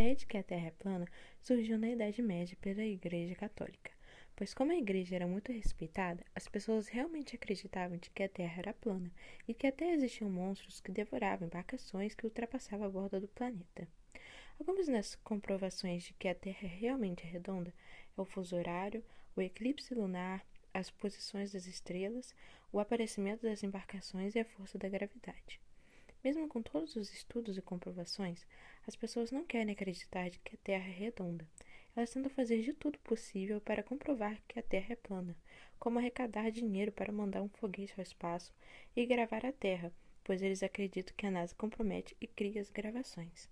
ideia de que a Terra é plana surgiu na Idade Média pela Igreja Católica, pois como a igreja era muito respeitada, as pessoas realmente acreditavam de que a Terra era plana e que até existiam monstros que devoravam embarcações que ultrapassavam a borda do planeta. Algumas das comprovações de que a Terra realmente é redonda é o fuso horário, o eclipse lunar, as posições das estrelas, o aparecimento das embarcações e a força da gravidade. Mesmo com todos os estudos e comprovações, as pessoas não querem acreditar de que a Terra é redonda. Elas tentam fazer de tudo possível para comprovar que a Terra é plana, como arrecadar dinheiro para mandar um foguete ao espaço e gravar a Terra, pois eles acreditam que a NASA compromete e cria as gravações.